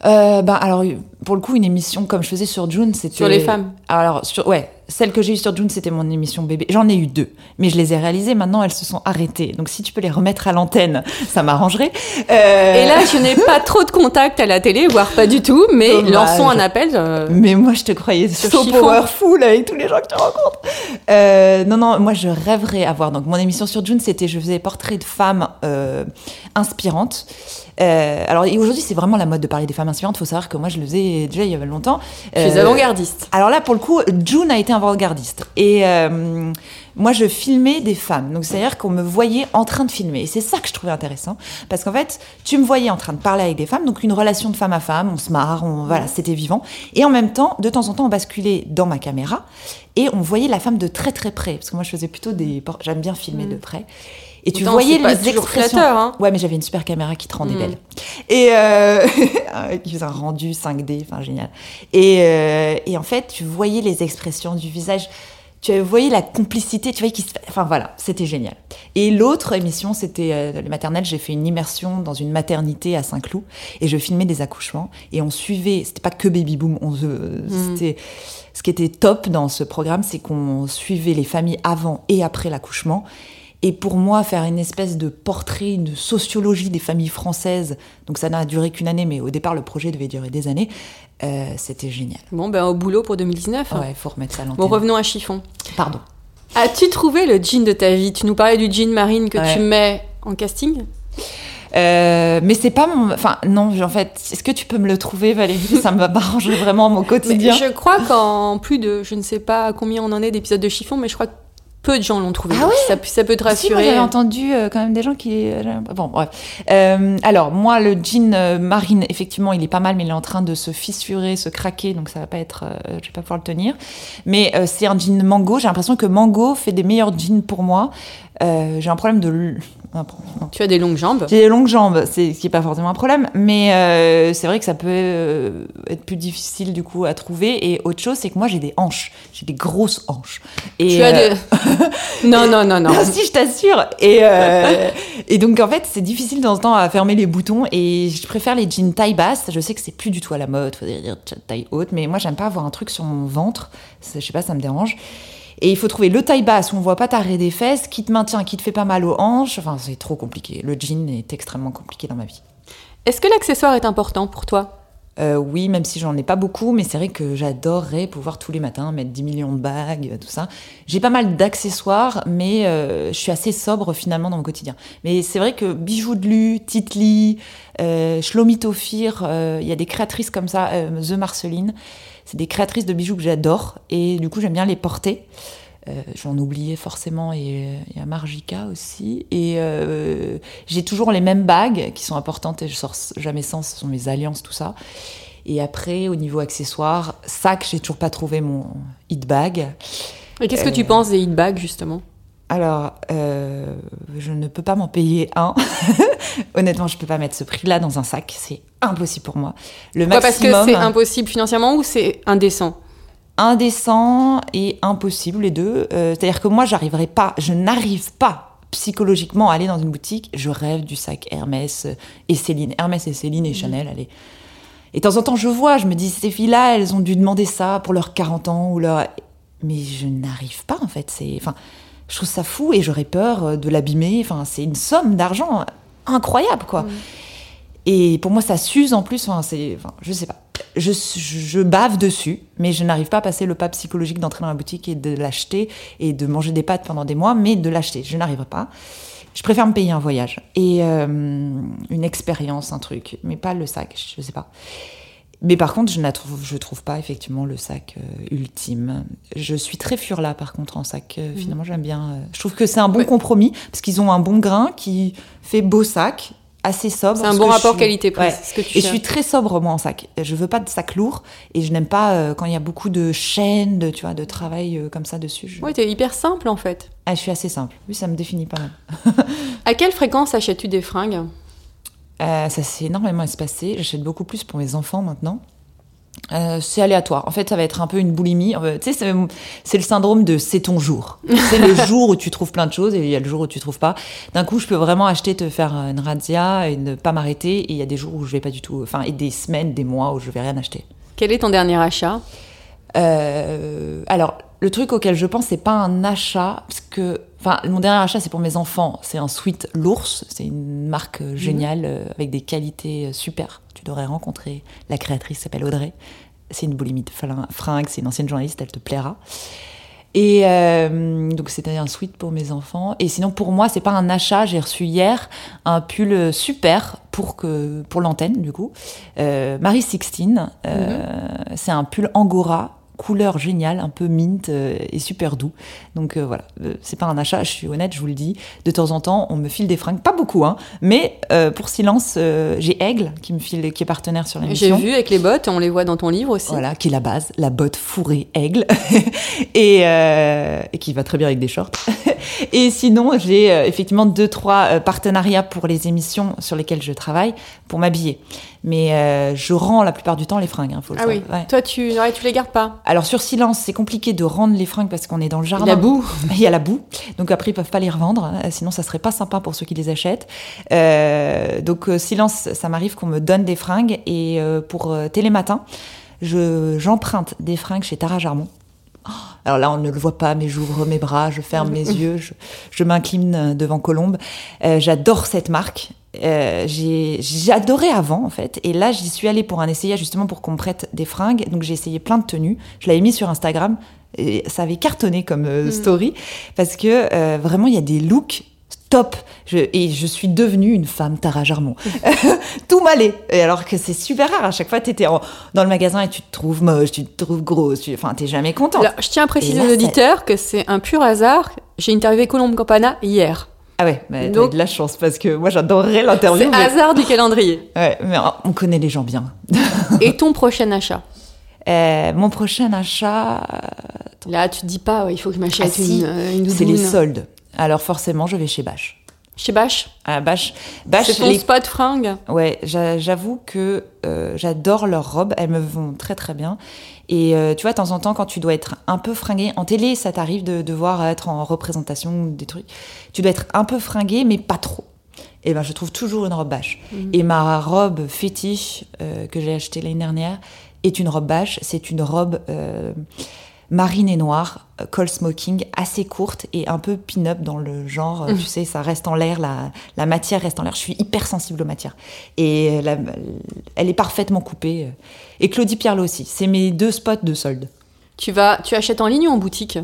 Mm. euh, bah, alors, pour le coup, une émission comme je faisais sur June, c'était. Sur les femmes. Alors, sur, ouais, celle que j'ai eue sur June, c'était mon émission bébé. J'en ai eu deux, mais je les ai réalisées. Maintenant, elles se sont arrêtées. Donc, si tu peux les remettre à l'antenne, ça m'arrangerait. Euh, Et là, je n'ai pas trop de contact à la télé, voire pas du tout, mais Dommage. lançons un appel. euh, Mais moi, je te croyais Sur so powerful avec tous les gens que tu rencontres. Euh, non, non, moi, je rêverais avoir. Donc, mon émission sur June, c'était je faisais portrait de femmes inspirantes. Euh, alors, aujourd'hui, c'est vraiment la mode de parler des femmes inspirantes. faut savoir que moi, je le faisais déjà il y avait longtemps. Je suis Euh, avant-gardiste. alors là, pour le coup, June a été avant-gardiste. Et euh, moi, je filmais des femmes. Donc, c'est-à-dire qu'on me voyait en train de filmer. Et c'est ça que je trouvais intéressant. Parce qu'en fait, tu me voyais en train de parler avec des femmes. Donc, une relation de femme à femme. On se marre. On, voilà, c'était vivant. Et en même temps, de temps en temps, on basculait dans ma caméra. Et on voyait la femme de très, très près. Parce que moi, je faisais plutôt des... J'aime bien filmer de près. Et tu voyais pas les toujours expressions. flatteur, hein. Ouais, mais j'avais une super caméra qui te rendait Mm. belle. Et euh, qui faisait un rendu 5D, enfin génial. Et, euh, et en fait, tu voyais les expressions du visage, tu voyais la complicité, tu voyais qui se... Enfin voilà, c'était génial. Et l'autre émission, c'était euh, le maternel. J'ai fait une immersion dans une maternité à Saint-Cloud et je filmais des accouchements et on suivait. C'était pas que Baby Boom. On, se- c'était ce qui était top dans ce programme, c'est qu'on suivait les familles avant et après l'accouchement. Et pour moi, faire une espèce de portrait, une sociologie des familles françaises, donc ça n'a duré qu'une année, mais au départ, le projet devait durer des années, euh, c'était génial. Bon, ben au boulot pour 2019. Ouais, il faut remettre ça à Bon, revenons à Chiffon. Pardon. As-tu trouvé le jean de ta vie? Tu nous parlais du jean marine que Ouais. tu mets en casting? Euh, mais c'est pas mon... Enfin, non, en fait, est-ce que tu peux me le trouver, Valérie? Ça me m'arrangerait vraiment mon Mais quotidien. je crois qu'en plus de, je ne sais pas combien on en est d'épisodes de Chiffon, mais je crois que peu de gens l'ont trouvé. Ah ouais ça, peut- ça peut te Si, moi rassurer. j'avais entendu euh, quand même des gens qui. Bon, bref. Euh, alors, moi, le jean euh, marine, effectivement, il est pas mal, mais il est en train de se fissurer, se craquer, donc ça va pas être. euh, je vais pas pouvoir le tenir. Mais euh, c'est un jean mango. J'ai l'impression que mango fait des meilleurs jeans pour moi. Euh, J'ai un problème de. Tu as des longues jambes. J'ai des longues jambes, c'est ce qui est pas forcément un problème, mais euh, c'est vrai que ça peut euh, être plus difficile du coup à trouver. Et autre chose, c'est que moi j'ai des hanches, j'ai des grosses hanches. Et, Tu as des... non, non, non, non. si, je t'assure. Et, et donc, en fait, c'est difficile de temps en temps à fermer les boutons. Et je préfère les jeans taille basse. Je sais que c'est plus du tout à la mode, faudrait dire taille haute. Mais moi, j'aime pas avoir un truc sur mon ventre. Je sais pas, ça me dérange. Et il faut trouver le taille basse où on voit pas t'arrêter des fesses, qui te maintient, qui te fait pas mal aux hanches. Enfin, c'est trop compliqué. Le jean est extrêmement compliqué dans ma vie. Est-ce que l'accessoire est important pour toi? Euh, oui, même si j'en ai pas beaucoup, mais c'est vrai que j'adorerais pouvoir tous les matins mettre 10 millions de bagues, euh, tout ça. J'ai pas mal d'accessoires, mais euh, je suis assez sobre finalement dans mon quotidien. Mais c'est vrai que bijoux de lu, Titli, euh, euh, il y a des créatrices comme ça, euh, The Marceline, c'est des créatrices de bijoux que j'adore et du coup j'aime bien les porter. Euh, J'en oubliais forcément et il y a Margica aussi. Et euh, j'ai toujours les mêmes bagues qui sont importantes et je sors jamais sans, ce sont mes alliances, tout ça. Et après, au niveau accessoires, sac, j'ai toujours pas trouvé mon hit bag. Et qu'est-ce que tu Euh, penses des hit bags justement? Alors, euh, je ne peux pas m'en payer un. Honnêtement, je peux pas mettre ce prix-là dans un sac. C'est impossible pour moi. Le Pourquoi Parce que maximum, c'est impossible financièrement ou c'est indécent indécent et impossible, les deux. Euh, C'est-à-dire que moi, j'arriverai pas, je n'arrive pas psychologiquement à aller dans une boutique. Je rêve du sac Hermès et Céline. Hermès et Céline et Chanel, allez. Et de temps en temps, je vois, je me dis, ces filles-là, elles ont dû demander ça pour leurs 40 ans ou leur... Mais je n'arrive pas, en fait. C'est, enfin, je trouve ça fou et j'aurais peur euh, de l'abîmer. Enfin, c'est une somme d'argent incroyable, quoi. Et pour moi, ça s'use en plus. Enfin, c'est, enfin, je sais pas. Je, je bave dessus, mais je n'arrive pas à passer le pas psychologique d'entrer dans la boutique et de l'acheter et de manger des pâtes pendant des mois, mais de l'acheter. Je n'arrive pas. Je préfère me payer un voyage et euh, une expérience, un truc, mais pas le sac. Je sais pas. Mais par contre, je ne trouve, je trouve pas effectivement le sac euh, ultime. Je suis très furla par contre en sac. Euh, Finalement, j'aime bien. euh, je trouve que c'est un bon Ouais. compromis parce qu'ils ont un bon grain qui fait beau sac, assez sobre. C'est un bon rapport suis- qualité-prix, Ouais. Et je suis très sobre moi en sac. Je veux pas de sac lourd et je n'aime pas quand il y a beaucoup de chaînes, de tu vois, de travail comme ça dessus. Je... Ouais, t'es hyper simple en fait. Ah, je suis assez simple. Oui, ça me définit pas mal. À quelle fréquence achètes-tu des fringues? Euh, ça s'est énormément espacé. J'achète beaucoup plus pour mes enfants maintenant. Euh, c'est aléatoire. En fait, ça va être un peu une boulimie. Euh, tu sais, c'est- le syndrome de c'est ton jour. c'est le jour où tu trouves plein de choses et il y a le jour où tu trouves pas. D'un coup, je peux vraiment acheter, te faire une razzia et ne pas m'arrêter. Et il y a des jours où je vais pas du tout. Enfin, et des semaines, des mois où je vais rien acheter. Quel est ton dernier achat? Euh, alors, le truc auquel je pense, c'est pas un achat, parce que, enfin, mon dernier achat, c'est pour mes enfants. C'est un sweat l'ours. C'est une marque euh, géniale euh, avec des qualités euh, super. Tu devrais rencontrer la créatrice, s'appelle Audrey. C'est une boulimie de fringues. C'est une ancienne journaliste. Elle te plaira. Et euh, donc c'était un sweat pour mes enfants. Et sinon pour moi c'est pas un achat. J'ai reçu hier un pull super pour que pour l'antenne du coup. Euh, Marie Sixtine. euh, C'est un pull angora couleur géniale, un peu mint euh, et super doux. Donc euh, voilà, Euh, c'est pas un achat, je suis honnête, je vous le dis. De temps en temps, on me file des fringues, pas beaucoup, hein, mais pour silence, j'ai Aigle qui me file, qui est partenaire sur J'ai l'émission. vu avec les bottes, on les voit dans ton livre aussi. Voilà, qui est la base, la botte fourrée aigle, et, et qui va très bien avec des shorts. et sinon, j'ai effectivement deux, trois partenariats pour les émissions sur lesquelles je travaille pour m'habiller. Mais euh, je rends la plupart du temps les fringues, hein, faut le Ah oui, savoir. Ouais. toi tu, ouais, tu les gardes pas. Alors sur silence, c'est compliqué de rendre les fringues parce qu'on est dans le jardin. La boue. Il y a la boue, donc après ils peuvent pas les revendre, hein, sinon ça serait pas sympa pour ceux qui les achètent. Euh, donc euh, silence, ça m'arrive qu'on me donne des fringues et euh, pour euh, Télématin, je j'emprunte des fringues chez Tara Jarmon. Oh, Alors là, on ne le voit pas, mais j'ouvre mes bras, je ferme mes yeux, je, je m'incline euh, devant Colombe. Euh, J'adore cette marque. Euh, adoré avant en fait. Et là j'y suis allée pour un essayage justement pour qu'on me prête des fringues. Donc j'ai essayé plein de tenues. Je l'avais mis sur Instagram. Et ça avait cartonné comme euh, story. Parce que euh, vraiment il y a des looks top. Je, et je suis devenue une femme Tara Jarmon tout m'allait. Et alors que c'est super rare. À chaque fois t'étais en- dans le magasin et tu te trouves moche tu te trouves grosse tu, enfin t'es jamais contente. Alors, je tiens à préciser aux auditeurs que c'est un pur hasard. J'ai interviewé Colombe Campana hier. Ah ouais mais t'as Donc- de la chance parce que moi j'adorerais l'interview C'est mais- hasard du calendrier. ouais, mais on connaît les gens bien. Et ton prochain achat? Euh, mon prochain achat Là, tu te dis pas, ouais, il faut que je m'achète Ah, si. une, euh, une c'est les soldes. Alors forcément je vais chez Bache Chez Bache ah, Bache Bache C'est ton les spot fringue Ouais, j'a- j'avoue que euh, j'adore leurs robes, elles me vont très très bien. Et euh, tu vois, de temps en temps, quand tu dois être un peu fringué, en télé, ça t'arrive de devoir être en représentation ou des trucs, tu dois être un peu fringué, mais pas trop. Et ben, je trouve toujours une robe bâche. Et ma robe fétiche euh, que j'ai achetée l'année dernière est une robe bâche. C'est une robe marine et noire, euh, col smoking, assez courte et un peu pin-up dans le genre. euh, Tu sais, ça reste en l'air, la, la matière reste en l'air. Je suis hyper sensible aux matières. Et euh, la- elle est parfaitement coupée. Et Claudie Pierlot aussi. C'est mes deux spots de solde. tu, vas, tu achètes en ligne ou en boutique?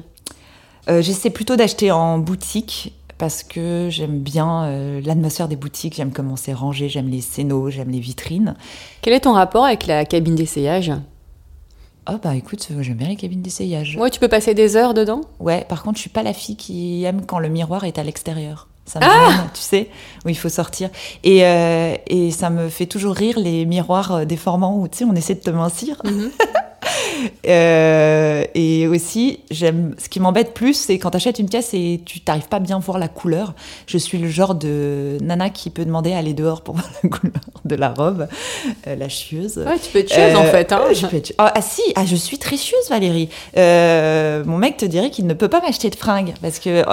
Euh, J'essaie plutôt d'acheter en boutique parce que j'aime bien euh, l'atmosphère des boutiques, j'aime comment c'est rangé, j'aime les scénos, j'aime les vitrines. Quel est ton rapport avec la cabine d'essayage? Oh bah écoute, euh, j'aime bien les cabines d'essayage. Ouais, tu peux passer des heures dedans Ouais, par contre, je suis pas la fille qui aime quand le miroir est à l'extérieur. Ça me Ah gêne, tu sais, où il faut sortir. Et, euh, et ça me fait toujours rire les miroirs euh, déformants où, tu sais, on essaie de te mincir. Mhm. Euh, et aussi, j'aime. Ce qui m'embête plus, c'est quand t'achètes une pièce et tu t'arrives pas bien à voir la couleur. Je suis le genre de nana qui peut demander à aller dehors pour voir la couleur de la robe, euh, la chieuse. Ouais, tu peux être chieuse en Euh, fait. Hein. je peux être- Ah, ah, si, ah, je suis très chieuse, Valérie. Mon mec te dirait qu'il ne peut pas m'acheter de fringues parce que,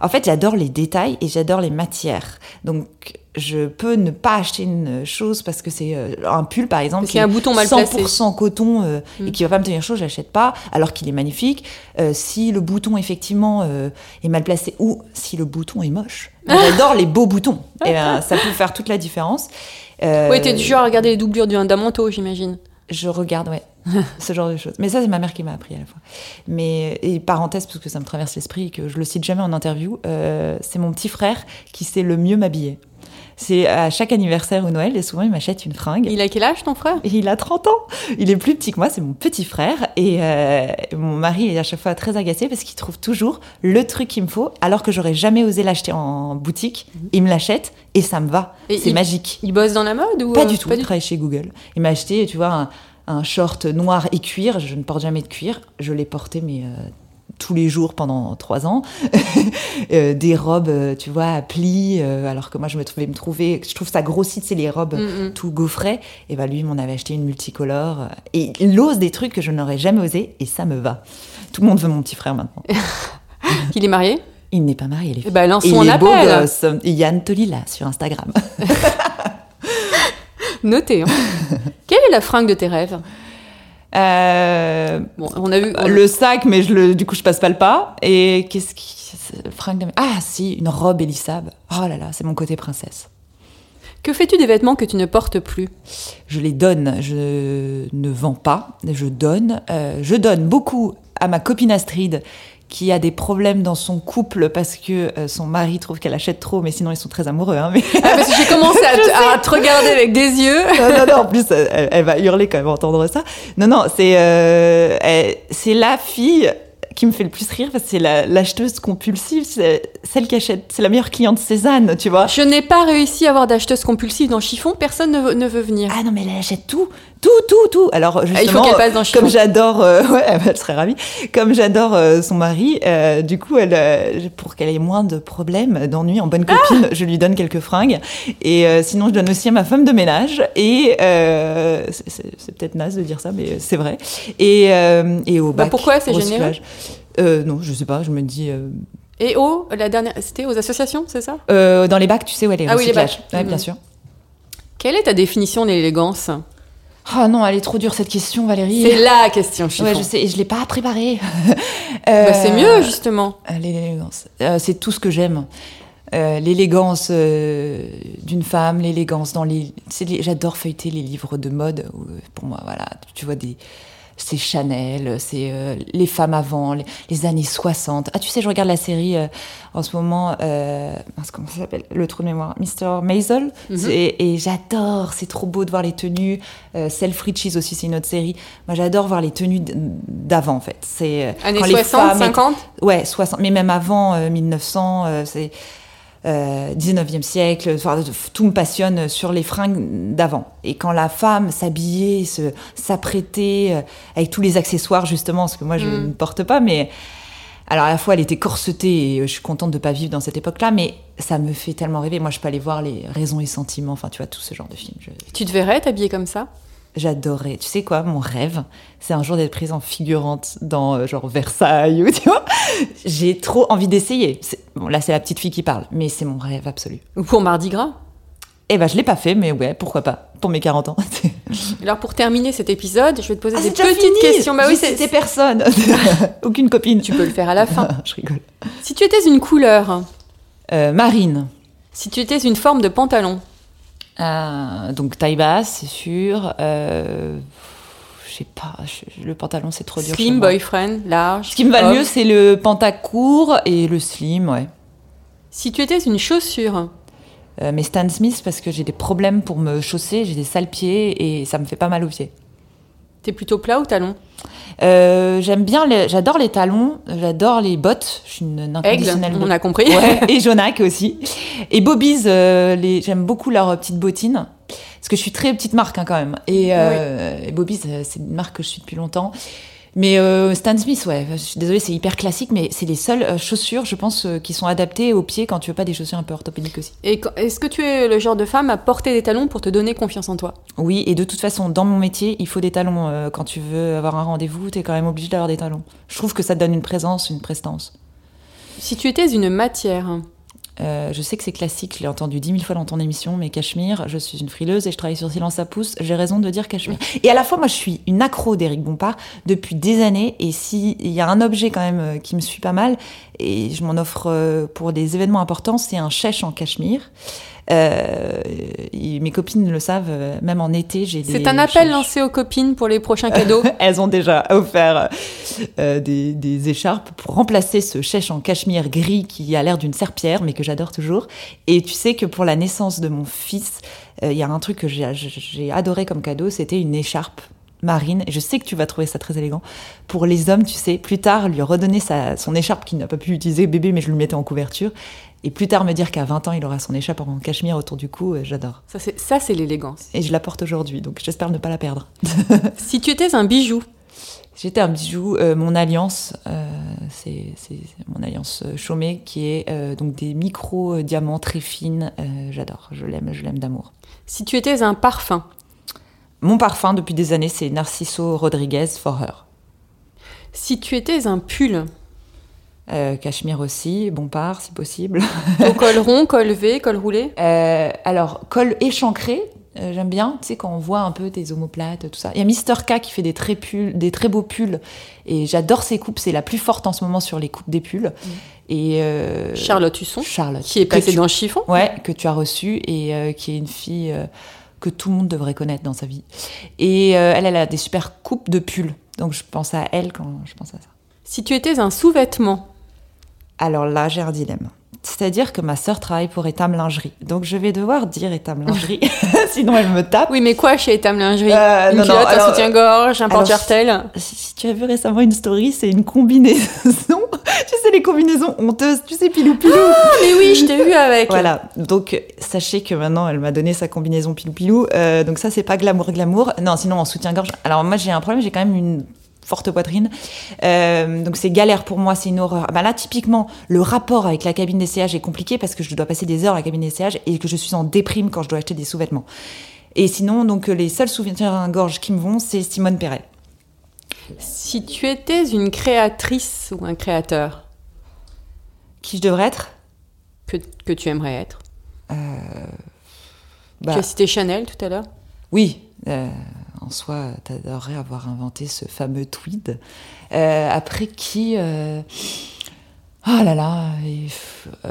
en fait, j'adore les détails et j'adore les matières. Donc, je peux ne pas acheter une chose parce que c'est euh, un pull, par exemple, Parce a un bouton mal placé. 100% coton euh, Mm. et qui va pas me tenir chaud, je l'achète pas, alors qu'il est magnifique. Euh, si le bouton effectivement euh, est mal placé ou si le bouton est moche, j'adore les beaux boutons. Et ben, ça peut faire toute la différence. Euh, Ouais, t'es du genre à regarder les doublures d'un manteau, j'imagine. je regarde, ouais, ce genre de choses. Mais ça, c'est ma mère qui m'a appris à la fois. Mais, et parenthèse, parce que ça me traverse l'esprit et que je le cite jamais en interview, euh, c'est mon petit frère qui sait le mieux m'habiller. C'est à chaque anniversaire ou Noël, et souvent il m'achète une fringue. Il a quel âge ton frère? Il a 30 ans. Il est plus petit que moi, c'est mon petit frère. Et euh, mon mari est à chaque fois très agacé parce qu'il trouve toujours le truc qu'il me faut, alors que j'aurais jamais osé l'acheter en boutique. Il me l'achète et ça me va. Et C'est magique. Il bosse dans la mode ou Pas euh, du tout. Il travaille chez Google. Il m'a acheté, tu vois, un, un short noir et cuir. Je ne porte jamais de cuir. Je l'ai porté, mais euh, tous les jours pendant trois ans. Euh, des robes, euh, tu vois, à plis. euh, alors que moi, je me trouvais me trouver. Je trouve ça grossit, c'est les robes Mm, mm. tout gaufrées. Et bah lui, il m'en avait acheté une multicolore. Et il ose des trucs que je n'aurais jamais osé. Et ça me va. Tout le monde veut mon petit frère maintenant. Qu'il est marié? Il n'est pas marié, les Eh filles. ben, lance il est beau gosse. Yann Tolila sur Instagram. Notez. hein. Quelle est la fringue de tes rêves? Euh, Bon, on a vu. on- Le sac, mais je le, du coup, je passe pas le pas. Et qu'est-ce qui. de... Ah, si, une robe Elissab. Oh là là, c'est mon côté princesse. Que fais-tu des vêtements que tu ne portes plus? Je les donne, je ne vends pas, je donne. Euh, je donne beaucoup à ma copine Astrid qui a des problèmes dans son couple parce que euh, son mari trouve qu'elle achète trop, mais sinon ils sont très amoureux. Hein, mais... Ah, Parce que j'ai commencé à, te- à te regarder avec des yeux. non, non, non, en plus, elle, elle va hurler quand même entendre ça. Non, non, c'est euh, elle- c'est la fille qui me fait le plus rire parce que c'est la- l'acheteuse compulsive, c'est celle qui achète, c'est la meilleure cliente Cézanne, tu vois. Je n'ai pas réussi à avoir d'acheteuse compulsive dans chiffon, personne ne ne veut venir. Ah non, mais elle achète tout, tout, tout, tout. Alors, Ah, il faut justement, qu'elle passe dans chiffon. comme j'adore, euh, ouais, elle serait ravie. Comme j'adore euh, son mari, euh, du coup, elle, euh, pour qu'elle ait moins de problèmes, d'ennuis, en bonne Ah copine, je lui donne quelques fringues. Et euh, sinon, je donne aussi à ma femme de ménage. Et euh, c'est- peut-être naze de dire ça, mais c'est vrai. Et, euh, et au Bah, bac, pourquoi c'est euh, Non, je sais pas. Je me dis. euh, Et oh, la dernière, c'était aux associations, c'est ça? Euh, dans les bacs, tu sais où elle est Ah oui, les bacs. Ouais, Mhm. bien sûr. Quelle est ta définition de l'élégance Ah non, elle est trop dure cette question, Valérie. C'est la question, chiffon. Ouais, je sais, et je l'ai pas préparée. Bah, c'est Euh, mieux, justement. Euh, L'élégance. Euh, c'est tout ce que j'aime. Euh, l'élégance euh, d'une femme, l'élégance dans les. les- J'adore feuilleter les livres de mode. euh, pour moi, voilà, tu vois des. C'est Chanel, c'est euh, les femmes avant, les, les années 60. Ah, tu sais, je regarde la série euh, en ce moment. Euh, comment ça s'appelle? Le trou de mémoire. Mr. Maisel. Mhm. Et j'adore. C'est trop beau de voir les tenues. Euh, Self Riches aussi, c'est une autre série. Moi, j'adore voir les tenues d'avant, en fait. C'est euh, Années quand les 60, femmes étaient- 50 Ouais, 60, mais même avant euh, 1900, euh, c'est euh, 19e siècle, enfin, tout me passionne sur les fringues d'avant. Et quand la femme s'habillait, se- s'apprêtait, euh, avec tous les accessoires justement, parce que moi je Mm. ne porte pas, mais alors à la fois elle était corsetée et euh, je suis contente de pas vivre dans cette époque-là, mais ça me fait tellement rêver. Moi je peux aller voir les raisons et sentiments, enfin tu vois, tout ce genre de films. Je- Tu te verrais t'habiller comme ça? J'adorais. Tu sais quoi, mon rêve, c'est un jour d'être prise en figurante dans euh, genre Versailles ou tu vois. J'ai trop envie d'essayer. Bon, là c'est la petite fille qui parle, mais c'est mon rêve absolu. Ou pour Mardi Gras? Eh ben je l'ai pas fait, mais ouais, pourquoi pas pour mes 40 ans. Alors pour terminer cet épisode, je vais te poser Ah, des petites fini questions. Bah oui, cité personne, aucune copine. Tu peux le faire à la fin. je rigole. Si tu étais une couleur, Euh, Marine. si tu étais une forme de pantalon, Euh, donc taille basse, c'est sûr. Euh, je sais pas, le pantalon c'est trop dur. slim, boyfriend, large. Ce qui me va le mieux, c'est le pantacourt et le slim, ouais. Si tu étais une chaussure, Euh, mais Stan Smith parce que j'ai des problèmes pour me chausser, j'ai des sales pieds et ça me fait pas mal aux pieds. T'es plutôt plat ou talon Euh, J'aime bien, les- j'adore les talons, j'adore les bottes. Je suis une Aigle, inconditionnelle. on de- a compris. Ouais, et Jonac aussi. Et Bobby's, euh, les... j'aime beaucoup leurs petites bottines. Parce que je suis très petite marque hein, quand même. Et, euh, et Bobby's, euh, c'est une marque que je suis depuis longtemps. Mais euh, Stan Smith, ouais, je suis désolée, c'est hyper classique, mais c'est les seules euh, chaussures, je pense, euh, qui sont adaptées aux pieds quand tu veux pas des chaussures un peu orthopédiques aussi. Et est-ce que tu es le genre de femme à porter des talons pour te donner confiance en toi? Oui, et de toute façon, dans mon métier, il faut des talons. Euh, quand tu veux avoir un rendez-vous, tu es quand même obligé d'avoir des talons. Je trouve que ça te donne une présence, une prestance. Si tu étais une matière, Euh, je sais que c'est classique, je l'ai entendu dix mille fois dans ton émission, mais Cachemire, je suis une frileuse et je travaille sur Silence à pouce, j'ai raison de dire Cachemire. Et à la fois, moi, je suis une accro d'Éric Bompard depuis des années, et s'il y a un objet quand même euh, qui me suit pas mal, et je m'en offre euh, pour des événements importants, c'est un chèche en Cachemire. Euh, et mes copines le savent, euh, même en été, j'ai des c'est un appel lancé aux copines pour les prochains cadeaux. Elles ont déjà offert euh, des, des écharpes pour remplacer ce chèche en cachemire gris qui a l'air d'une serpillère, mais que j'adore toujours. Et tu sais que pour la naissance de mon fils, euh, il y a un truc que j'ai j'ai adoré comme cadeau, c'était une écharpe marine. Et je sais que tu vas trouver ça très élégant. Pour les hommes, tu sais, plus tard, lui redonner sa, son écharpe qu'il n'a pas pu utiliser bébé, mais je lui mettais en couverture. Et plus tard, me dire qu'à 20 ans, il aura son écharpe en cachemire autour du cou, euh, j'adore. ça, c'est, ça, c'est l'élégance. Et je la porte aujourd'hui, donc j'espère ne pas la perdre. Si tu étais un bijou, J'étais un bijou, euh, mon alliance, euh, c'est c'est mon alliance Chaumet, qui est euh, donc des micro euh, diamants très fines. J'adore, je l'aime, je l'aime d'amour. si tu étais un parfum, Mon parfum depuis des années, c'est Narciso Rodriguez For Her. si tu étais un pull, Euh, Cachemire aussi, Bompard si possible. au col rond, col V, col roulé? Euh, alors, col échancré, euh, j'aime bien, tu sais, quand on voit un peu tes omoplates, tout ça. Il y a Mister K qui fait des très, pulls, des très beaux pulls, et j'adore ses coupes, c'est la plus forte en ce moment sur les coupes des pulls. Et euh, Charlotte Husson, Charlotte. qui est passée tu- dans le chiffon. Ouais, que tu as reçue et qui est une fille que tout le monde devrait connaître dans sa vie. Et elle, elle a des super coupes de pulls. Donc je pense à elle quand je pense à ça. Si tu étais un sous-vêtement, Alors là, j'ai un dilemme. C'est-à-dire que ma sœur travaille pour Etam Lingerie. Donc je vais devoir dire Etam Lingerie, sinon elle me tape. oui, mais quoi chez Etam Lingerie Euh, Une non, non, culotte, un soutien-gorge, un porte-jartel Si, tu as vu récemment une story, c'est une combinaison. tu sais, les combinaisons honteuses, tu sais, pilou pilou. Mais oui, je t'ai vu avec. Voilà, donc sachez que maintenant elle m'a donné sa combinaison pilou pilou. Euh, donc ça c'est pas glamour glamour. Non, sinon en soutien-gorge. Alors moi j'ai un problème, j'ai quand même une forte poitrine. Euh, donc c'est galère pour moi, c'est une horreur. Bah là typiquement le rapport avec la cabine d'essayage est compliqué parce que je dois passer des heures à la cabine d'essayage et que je suis en déprime quand je dois acheter des sous-vêtements. Et sinon donc les seuls soutiens-gorge qui me vont c'est Simone Perret. Si tu étais une créatrice ou un créateur Qui je devrais être? que, que tu aimerais être? Bah, Tu as cité Chanel tout à l'heure? Oui, euh, en soi, t'adorerais avoir inventé ce fameux tweed. Euh, après qui euh, Oh là là et, euh,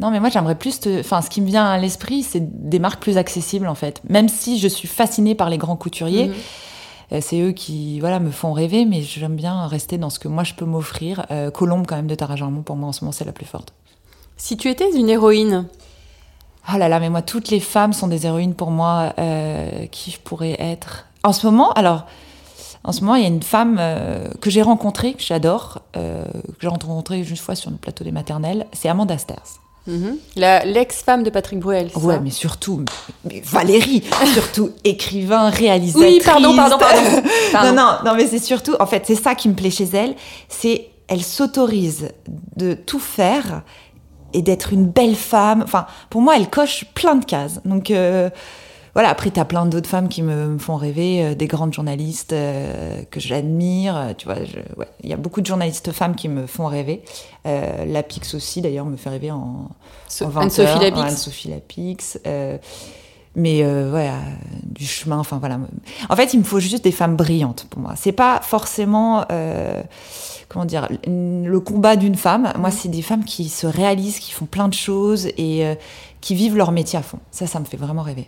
Non, mais moi j'aimerais plus. te- Enfin, ce qui me vient à l'esprit, c'est des marques plus accessibles en fait. Même si je suis fascinée par les grands couturiers. Mhm. euh, C'est eux qui voilà me font rêver, mais j'aime bien rester dans ce que moi je peux m'offrir. Euh, Colombe, quand même, de Tara Jarmon, pour moi en ce moment, c'est la plus forte. Si tu étais une héroïne, Oh là là, mais moi, toutes les femmes sont des héroïnes pour moi. Euh, qui je pourrais être En ce moment, alors, en ce moment, il y a une femme euh, que j'ai rencontrée, que j'adore, euh, que j'ai rencontrée une fois sur le plateau des maternelles. C'est Amanda Sters. Mhm. L'ex-femme de Patrick Bruel. Ouais, ça mais surtout, mais Valérie, surtout écrivain, réalisatrice. Oui, pardon, pardon, pardon. Pardon. Non, non, non, mais c'est surtout, en fait, c'est ça qui me plaît chez elle, c'est elle s'autorise de tout faire et d'être une belle femme. Enfin, pour moi, elle coche plein de cases. Donc euh, voilà. Après, t'as plein d'autres femmes qui me, me font rêver, euh, des grandes journalistes euh, que j'admire. euh, Tu vois, ouais, il y a beaucoup de journalistes femmes qui me font rêver. Euh, Lapix aussi, d'ailleurs, me fait rêver en, So- en 20 Anne-Sophie. Lapix. Anne-Sophie Lapix. Mais euh, ouais, euh, du chemin, enfin voilà. En fait, il me faut juste des femmes brillantes pour moi. C'est pas forcément, euh, comment dire, le combat d'une femme. Moi, c'est des femmes qui se réalisent, qui font plein de choses et euh, qui vivent leur métier à fond. Ça, ça me fait vraiment rêver.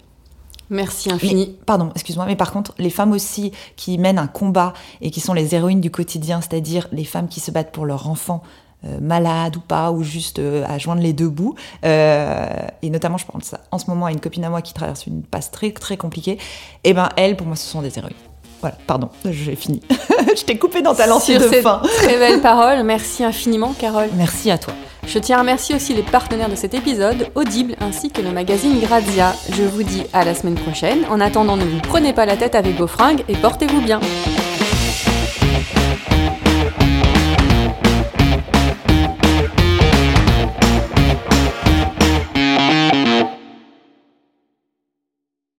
Merci Mais- infini. pardon, excuse-moi, mais par contre, les femmes aussi qui mènent un combat et qui sont les héroïnes du quotidien, c'est-à-dire les femmes qui se battent pour leur enfant, euh, malade ou pas, ou juste euh, à joindre les deux bouts. Euh, et notamment, je pense en ce moment à une copine à moi qui traverse une passe très très compliquée. Et ben, elles, pour moi, ce sont des héroïnes. Voilà, pardon, j'ai fini. je t'ai coupé dans ta lancée Sur de fin. très belle parole, merci infiniment Carole. Merci à toi. Je tiens à remercier aussi les partenaires de cet épisode, Audible ainsi que le magazine Grazia. Je vous dis à la semaine prochaine. En attendant, ne vous prenez pas la tête avec vos fringues et portez-vous bien.